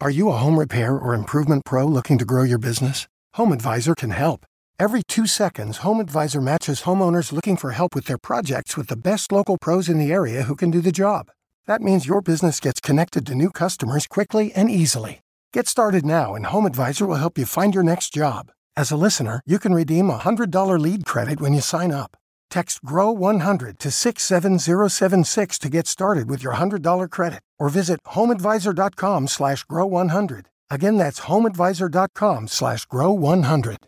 Are you a home repair or improvement pro looking to grow your business? Home Advisor can help. Every two seconds, Home Advisor matches homeowners looking for help with their projects with the best local pros in the area who can do the job. That means your business gets connected to new customers quickly and easily. Get started now and Home Advisor will help you find your next job. As a listener, you can redeem a $100 lead credit when you sign up. Text GROW100 to 67076 to get started with your $100 credit or visit homeadvisor.com slash grow100. Again, that's homeadvisor.com slash grow100.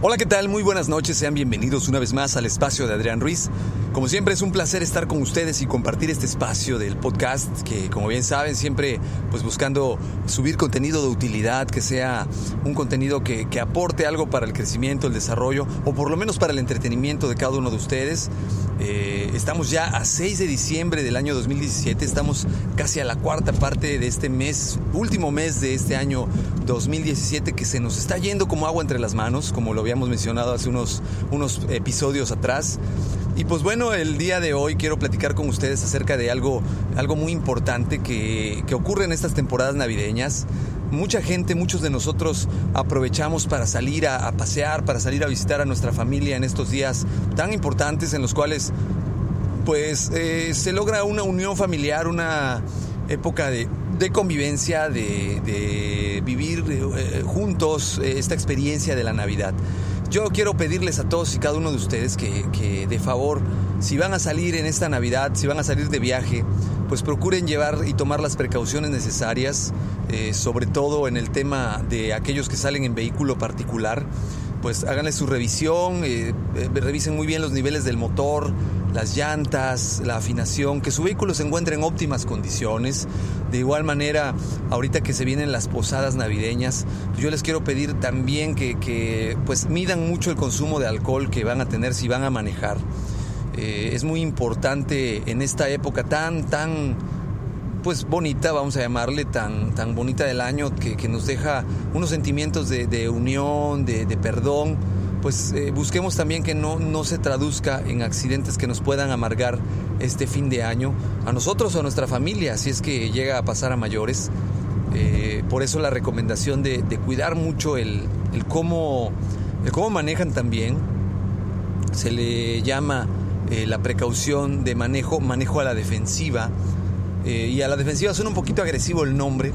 Hola, ¿qué tal? Muy buenas noches, sean bienvenidos una vez más al espacio de Adrián Ruiz. Como siempre es un placer estar con ustedes y compartir este espacio del podcast que como bien saben siempre pues buscando subir contenido de utilidad, que sea un contenido que, que aporte algo para el crecimiento, el desarrollo o por lo menos para el entretenimiento de cada uno de ustedes. Eh, estamos ya a 6 de diciembre del año 2017, estamos casi a la cuarta parte de este mes, último mes de este año 2017 que se nos está yendo como agua entre las manos, como lo habíamos mencionado hace unos, unos episodios atrás. Y pues bueno, el día de hoy quiero platicar con ustedes acerca de algo, algo muy importante que, que ocurre en estas temporadas navideñas. Mucha gente, muchos de nosotros aprovechamos para salir a, pasear, para salir a visitar a nuestra familia en estos días tan importantes en los cuales pues eh, se logra una unión familiar, una época de, convivencia, de, de vivir eh, juntos eh, esta experiencia de la Navidad. Yo quiero pedirles a todos y cada uno de ustedes que, que, de favor, si van a salir en esta Navidad, si van a salir de viaje, pues procuren llevar y tomar las precauciones necesarias, eh, sobre todo en el tema de aquellos que salen en vehículo particular. Pues háganle su revisión, eh, eh, revisen muy bien los niveles del motor, las llantas, la afinación, que su vehículo se encuentre en óptimas condiciones. De igual manera, ahorita que se vienen las posadas navideñas, pues yo les quiero pedir también que, que, pues midan mucho el consumo de alcohol que van a tener si van a manejar. Eh, es muy importante en esta época tan, tan, pues bonita, vamos a llamarle, tan, tan bonita del año, que, que nos deja unos sentimientos de, de unión, de, de perdón pues eh, busquemos también que no, no se traduzca en accidentes que nos puedan amargar este fin de año a nosotros o a nuestra familia, si es que llega a pasar a mayores. Eh, por eso la recomendación de, cuidar mucho el, el, cómo, el cómo manejan también. Se le llama eh, la precaución de manejo, manejo a la defensiva. y a la defensiva suena un poquito agresivo el nombre,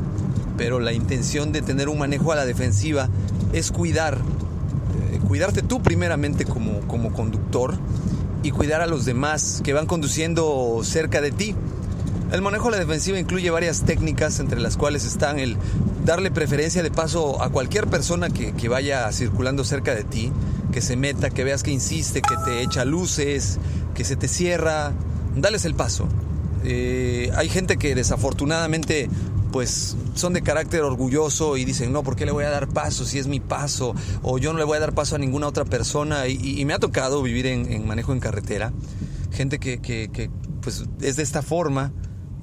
pero la intención de tener un manejo a la defensiva es cuidar cuidarte tú primeramente como, como conductor y cuidar a los demás que van conduciendo cerca de ti. El manejo de la defensiva incluye varias técnicas entre las cuales están el darle preferencia de paso a cualquier persona que, que, vaya circulando cerca de ti, que se meta, que veas que insiste, que te echa luces, que se te cierra, dales el paso. Eh, hay gente que desafortunadamente pues son de carácter orgulloso y dicen, no, ¿por qué le voy a dar paso si es mi paso? O yo no le voy a dar paso a ninguna otra persona. Y, y me ha tocado vivir en, en, manejo en carretera. Gente que, que, que, pues es de esta forma.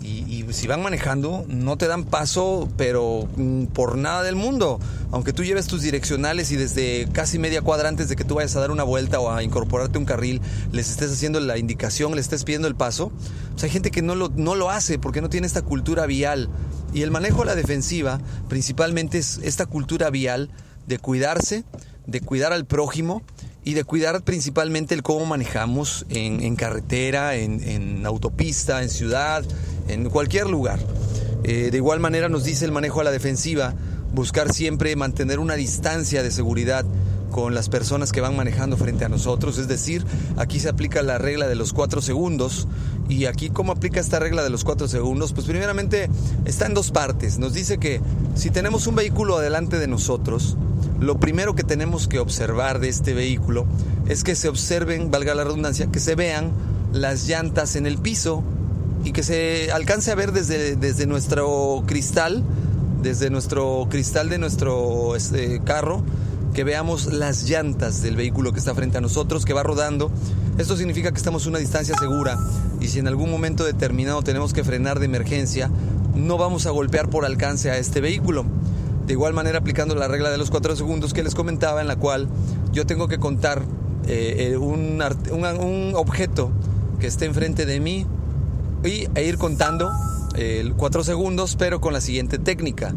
Y, y, si van manejando, no te dan paso, pero mm, por nada del mundo. Aunque tú lleves tus direccionales y desde casi media cuadra antes de que tú vayas a dar una vuelta o a incorporarte un carril, les estés haciendo la indicación, les estés pidiendo el paso. Pues hay gente que no lo, no lo hace porque no tiene esta cultura vial. Y el manejo a la defensiva principalmente es esta cultura vial de cuidarse, de cuidar al prójimo y de cuidar principalmente el cómo manejamos en, carretera, en, en, autopista, en ciudad, en cualquier lugar. Eh, de igual manera nos dice el manejo a la defensiva, buscar siempre mantener una distancia de seguridad con las personas que van manejando frente a nosotros. Es decir, aquí se aplica la regla de los cuatro segundos. Y aquí, ¿cómo aplica esta regla de los cuatro segundos? Pues primeramente está en dos partes. Nos dice que si tenemos un vehículo adelante de nosotros, lo primero que tenemos que observar de este vehículo es que se observen, valga la redundancia, que se vean las llantas en el piso y que se alcance a ver desde, desde nuestro cristal, desde nuestro cristal de nuestro este, carro, que veamos las llantas del vehículo que está frente a nosotros, que va rodando. Esto significa que estamos a una distancia segura y si en algún momento determinado tenemos que frenar de emergencia, no vamos a golpear por alcance a este vehículo. De igual manera aplicando la regla de los cuatro segundos que les comentaba, en la cual yo tengo que contar eh, eh, un, un, objeto que esté enfrente de mí y, e ir contando eh, cuatro segundos, pero con la siguiente técnica.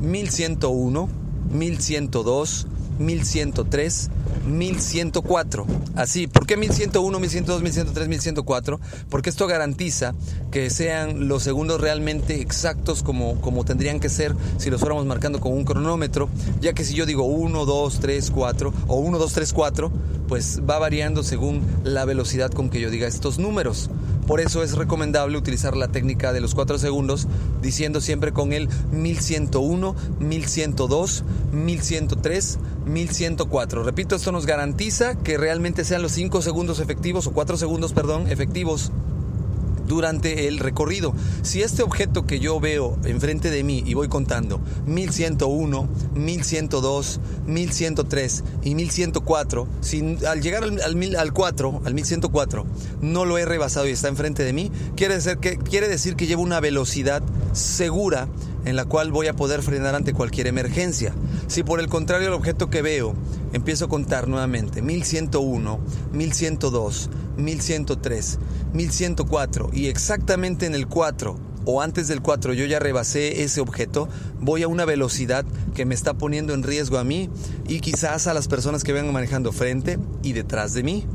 1101, 1102, 1103, 1104. Así, ¿por qué 1101, 1102, 1103, 1104? Porque esto garantiza que sean los segundos realmente exactos como, tendrían que ser si los fuéramos marcando con un cronómetro, ya que si yo digo 1, 2, 3, 4 o 1, 2, 3, 4, pues va variando según la velocidad con que yo diga estos números. Por eso es recomendable utilizar la técnica de los 4 segundos diciendo siempre con el 1101, 1102, 1103, 1104. Repito, esto nos garantiza que realmente sean los 5 segundos efectivos o 4 segundos, perdón, efectivos durante el recorrido. Si este objeto que yo veo enfrente de mí y voy contando 1101, 1102, 1103 y 1104, si al llegar al, al, al 4, al 1104, no lo he rebasado y está enfrente de mí, quiere decir que, quiere decir que llevo una velocidad segura en la cual voy a poder frenar ante cualquier emergencia. Si por el contrario el objeto que veo empiezo a contar nuevamente 1101, 1102, 1103, 1104 y exactamente en el 4 o antes del 4 yo ya rebasé ese objeto, voy a una velocidad que me está poniendo en riesgo a mí y quizás a las personas que vengan manejando frente y detrás de mí.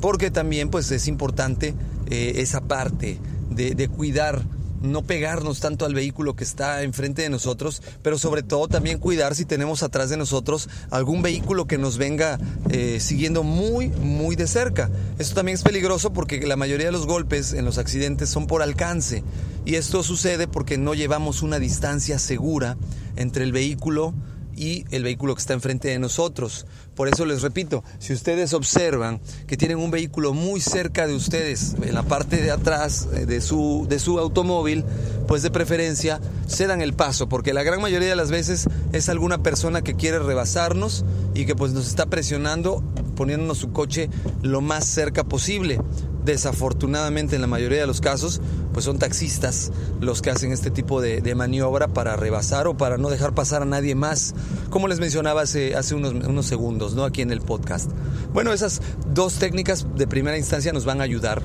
Porque también pues es importante eh, esa parte de, de cuidar no pegarnos tanto al vehículo que está enfrente de nosotros, pero sobre todo también cuidar si tenemos atrás de nosotros algún vehículo que nos venga eh, siguiendo muy, muy de cerca. Esto también es peligroso porque la mayoría de los golpes en los accidentes son por alcance y esto sucede porque no llevamos una distancia segura entre el vehículo y el vehículo que está enfrente de nosotros. Por eso les repito, si ustedes observan que tienen un vehículo muy cerca de ustedes, en la parte de atrás eh, de su, de su automóvil, pues de preferencia cedan el paso, porque la gran mayoría de las veces es alguna persona que quiere rebasarnos y que pues nos está presionando poniéndonos su coche lo más cerca posible. Desafortunadamente en la mayoría de los casos, pues son taxistas los que hacen este tipo de, maniobra para rebasar o para no dejar pasar a nadie más, como les mencionaba hace, unos segundos, ¿no? Aquí en el podcast. Bueno, esas dos técnicas de primera instancia nos van a ayudar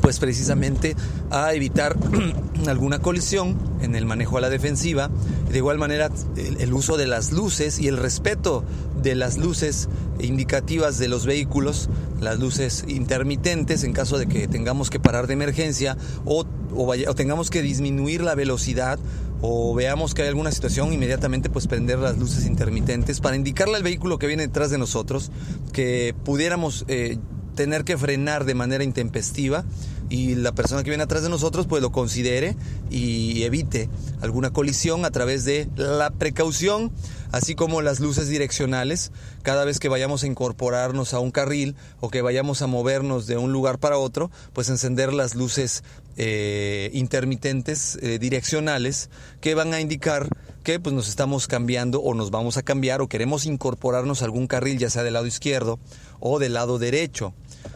pues precisamente a evitar alguna colisión en el manejo a la defensiva. De igual manera, el, uso de las luces y el respeto de las luces indicativas de los vehículos, las luces intermitentes en caso de que tengamos que parar de emergencia o, o tengamos que disminuir la velocidad o veamos que hay alguna situación, inmediatamente pues prender las luces intermitentes para indicarle al vehículo que viene detrás de nosotros que pudiéramos eh, tener que frenar de manera intempestiva y la persona que viene atrás de nosotros pues lo considere y evite alguna colisión a través de la precaución, así como las luces direccionales, cada vez que vayamos a incorporarnos a un carril o que vayamos a movernos de un lugar para otro, pues encender las luces eh, intermitentes eh, direccionales que van a indicar que pues nos estamos cambiando o nos vamos a cambiar o queremos incorporarnos a algún carril, ya sea del lado izquierdo o del lado derecho.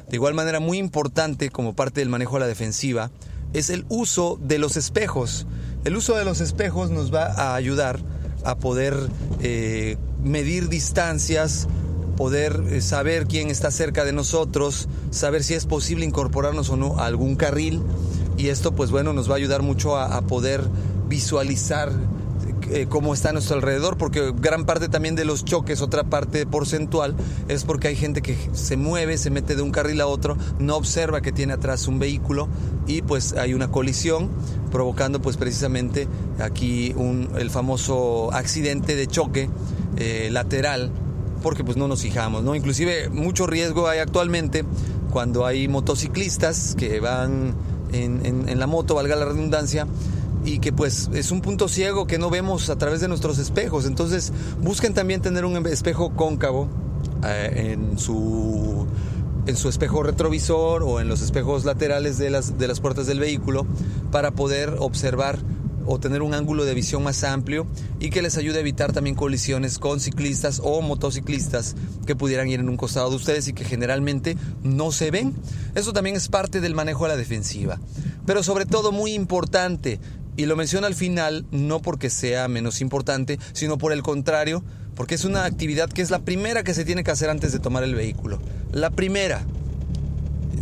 De igual manera, muy importante como parte del manejo a la defensiva es el uso de los espejos. El uso de los espejos nos va a ayudar a poder eh, medir distancias, poder eh, saber quién está cerca de nosotros, saber si es posible incorporarnos o no a algún carril. Y esto, pues bueno, nos va a ayudar mucho a poder visualizar eh, cómo está a nuestro alrededor, porque gran parte también de los choques, otra parte porcentual, es porque hay gente que se mueve, se mete de un carril a otro, no observa que tiene atrás un vehículo y pues hay una colisión provocando pues precisamente aquí un, el famoso accidente de choque eh, lateral porque pues no nos fijamos, ¿no? Inclusive mucho riesgo hay actualmente cuando hay motociclistas que van en, en la moto, valga la redundancia, y que pues es un punto ciego que no vemos a través de nuestros espejos. Entonces busquen también tener un espejo cóncavo eh, en su en su espejo retrovisor o en los espejos laterales de las, de las puertas del vehículo para poder observar o tener un ángulo de visión más amplio y que les ayude a evitar también colisiones con ciclistas o motociclistas que pudieran ir en un costado de ustedes y que generalmente no se ven. Eso también es parte del manejo a la defensiva. Pero sobre todo muy importante, y lo menciono al final no porque sea menos importante, sino por el contrario, porque es una actividad que es la primera que se tiene que hacer antes de tomar el vehículo. La primera.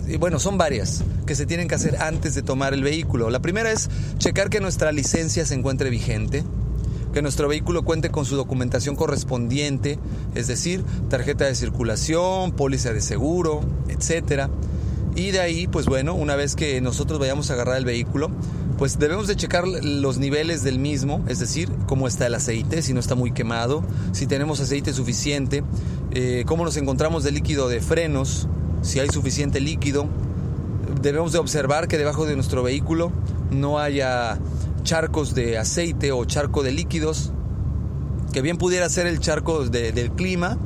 Y bueno, son varias que se tienen que hacer antes de tomar el vehículo. La primera es checar que nuestra licencia se encuentre vigente, que nuestro vehículo cuente con su documentación correspondiente, es decir, tarjeta de circulación, póliza de seguro, etc. Y de ahí, pues bueno, una vez que nosotros vayamos a agarrar el vehículo, pues debemos de checar los niveles del mismo, es decir, cómo está el aceite, si no está muy quemado, si tenemos aceite suficiente, eh, cómo nos encontramos de líquido de frenos, si hay suficiente líquido. Debemos de observar que debajo de nuestro vehículo no haya charcos de aceite o charco de líquidos, que bien pudiera ser el charco del clima,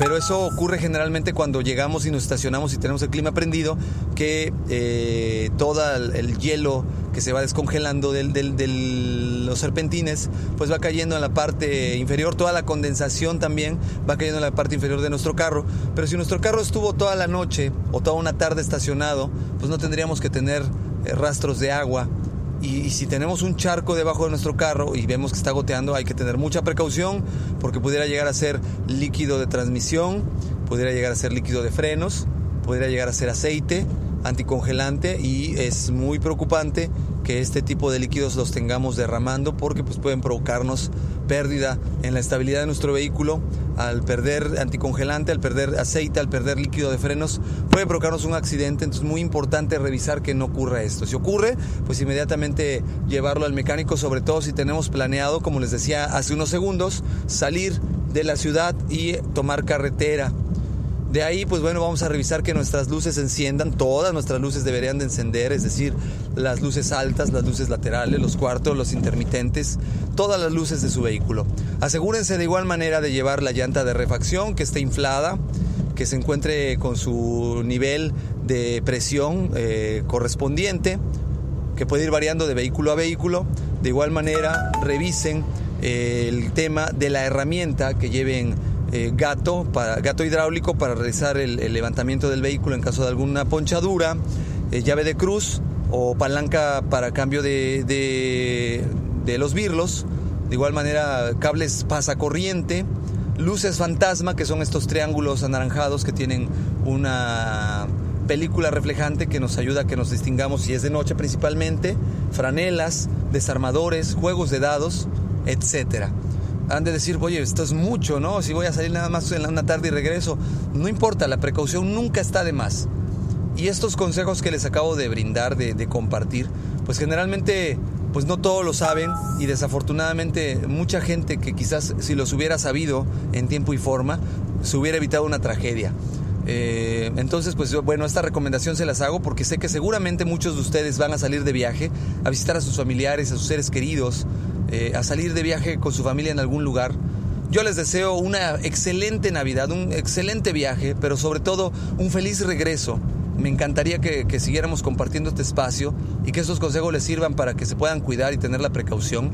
pero eso ocurre generalmente cuando llegamos y nos estacionamos y tenemos el clima prendido, que eh, todo el, hielo que se va descongelando de del, los serpentines, pues va cayendo en la parte inferior, toda la condensación también va cayendo en la parte inferior de nuestro carro. Pero si nuestro carro estuvo toda la noche o toda una tarde estacionado, pues no tendríamos que tener eh, rastros de agua y, si tenemos un charco debajo de nuestro carro y vemos que está goteando, hay que tener mucha precaución porque pudiera llegar a ser líquido de transmisión, pudiera llegar a ser líquido de frenos, pudiera llegar a ser aceite anticongelante y es muy preocupante que este tipo de líquidos los tengamos derramando porque pues pueden provocarnos pérdida en la estabilidad de nuestro vehículo al perder anticongelante, al perder aceite, al perder líquido de frenos, puede provocarnos un accidente. Entonces es muy importante revisar que no ocurra esto. Si ocurre, pues inmediatamente llevarlo al mecánico, sobre todo si tenemos planeado, como les decía hace unos segundos, salir de la ciudad y tomar carretera. De ahí, pues bueno, vamos a revisar que nuestras luces enciendan, todas nuestras luces deberían de encender, es decir, las luces altas, las luces laterales, los cuartos, los intermitentes, todas las luces de su vehículo. Asegúrense de igual manera de llevar la llanta de refacción que esté inflada, que se encuentre con su nivel de presión eh, correspondiente, que puede ir variando de vehículo a vehículo. De igual manera, revisen eh, el tema de la herramienta que lleven eh, gato, para, gato hidráulico para realizar el, levantamiento del vehículo en caso de alguna ponchadura, eh, llave de cruz o palanca para cambio de, de, los birlos, de igual manera cables pasacorriente, luces fantasma, que son estos triángulos anaranjados que tienen una película reflejante que nos ayuda a que nos distingamos si es de noche principalmente, franelas, desarmadores, juegos de dados, etcétera han de decir, oye, esto es mucho, ¿no? Si voy a salir nada más en una tarde y regreso. No importa, la precaución nunca está de más. Y estos consejos que les acabo de brindar, de, compartir, pues generalmente pues no todos lo saben y desafortunadamente mucha gente que quizás si los hubiera sabido en tiempo y forma, se hubiera evitado una tragedia. Eh, entonces, pues bueno, esta recomendación se las hago porque sé que seguramente muchos de ustedes van a salir de viaje, a visitar a sus familiares, a sus seres queridos, eh, a salir de viaje con su familia en algún lugar. Yo les deseo una excelente Navidad, un excelente viaje, pero sobre todo un feliz regreso me encantaría que, siguiéramos compartiendo este espacio y que estos consejos les sirvan para que se puedan cuidar y tener la precaución.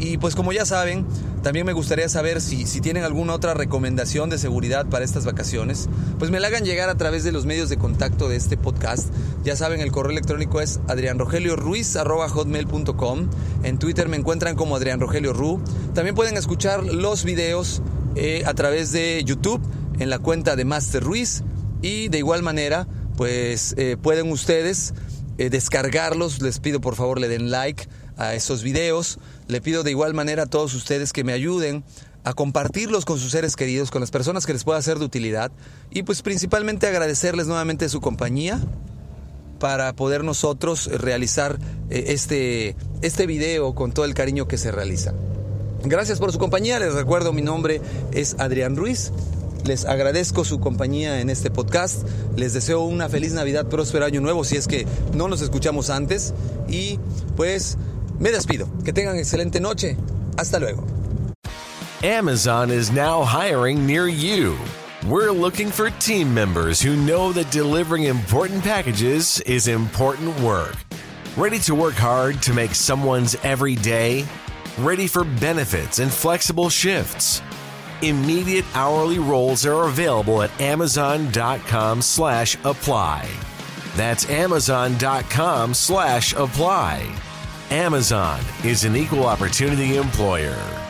Y pues como ya saben, también me gustaría saber si, si tienen alguna otra recomendación de seguridad para estas vacaciones, pues me la hagan llegar a través de los medios de contacto de este podcast. Ya saben, el correo electrónico es adrianrogelioruiz.com. En Twitter me encuentran como Adrián Rogelio Ru. También pueden escuchar los videos eh, a través de YouTube en la cuenta de Master Ruiz. Y de igual manera, pues eh, pueden ustedes eh, descargarlos. Les pido por favor le den like a esos videos. Le pido de igual manera a todos ustedes que me ayuden a compartirlos con sus seres queridos, con las personas que les pueda ser de utilidad y pues principalmente agradecerles nuevamente su compañía para poder nosotros realizar eh, este, este video con todo el cariño que se realiza. Gracias por su compañía, les recuerdo mi nombre es Adrián Ruiz. Les agradezco su compañía en este podcast. Les deseo una feliz Navidad, próspero año nuevo si es que no nos escuchamos antes. Y pues me despido. Que tengan excelente noche. Hasta luego. Amazon is now hiring near you. We're looking for team members who know that delivering important packages is important work. Ready to work hard to make someone's every day? Ready for benefits and flexible shifts? Immediate hourly roles are available at amazon.com slash apply. That's amazon.com slash apply. Amazon is an equal opportunity employer.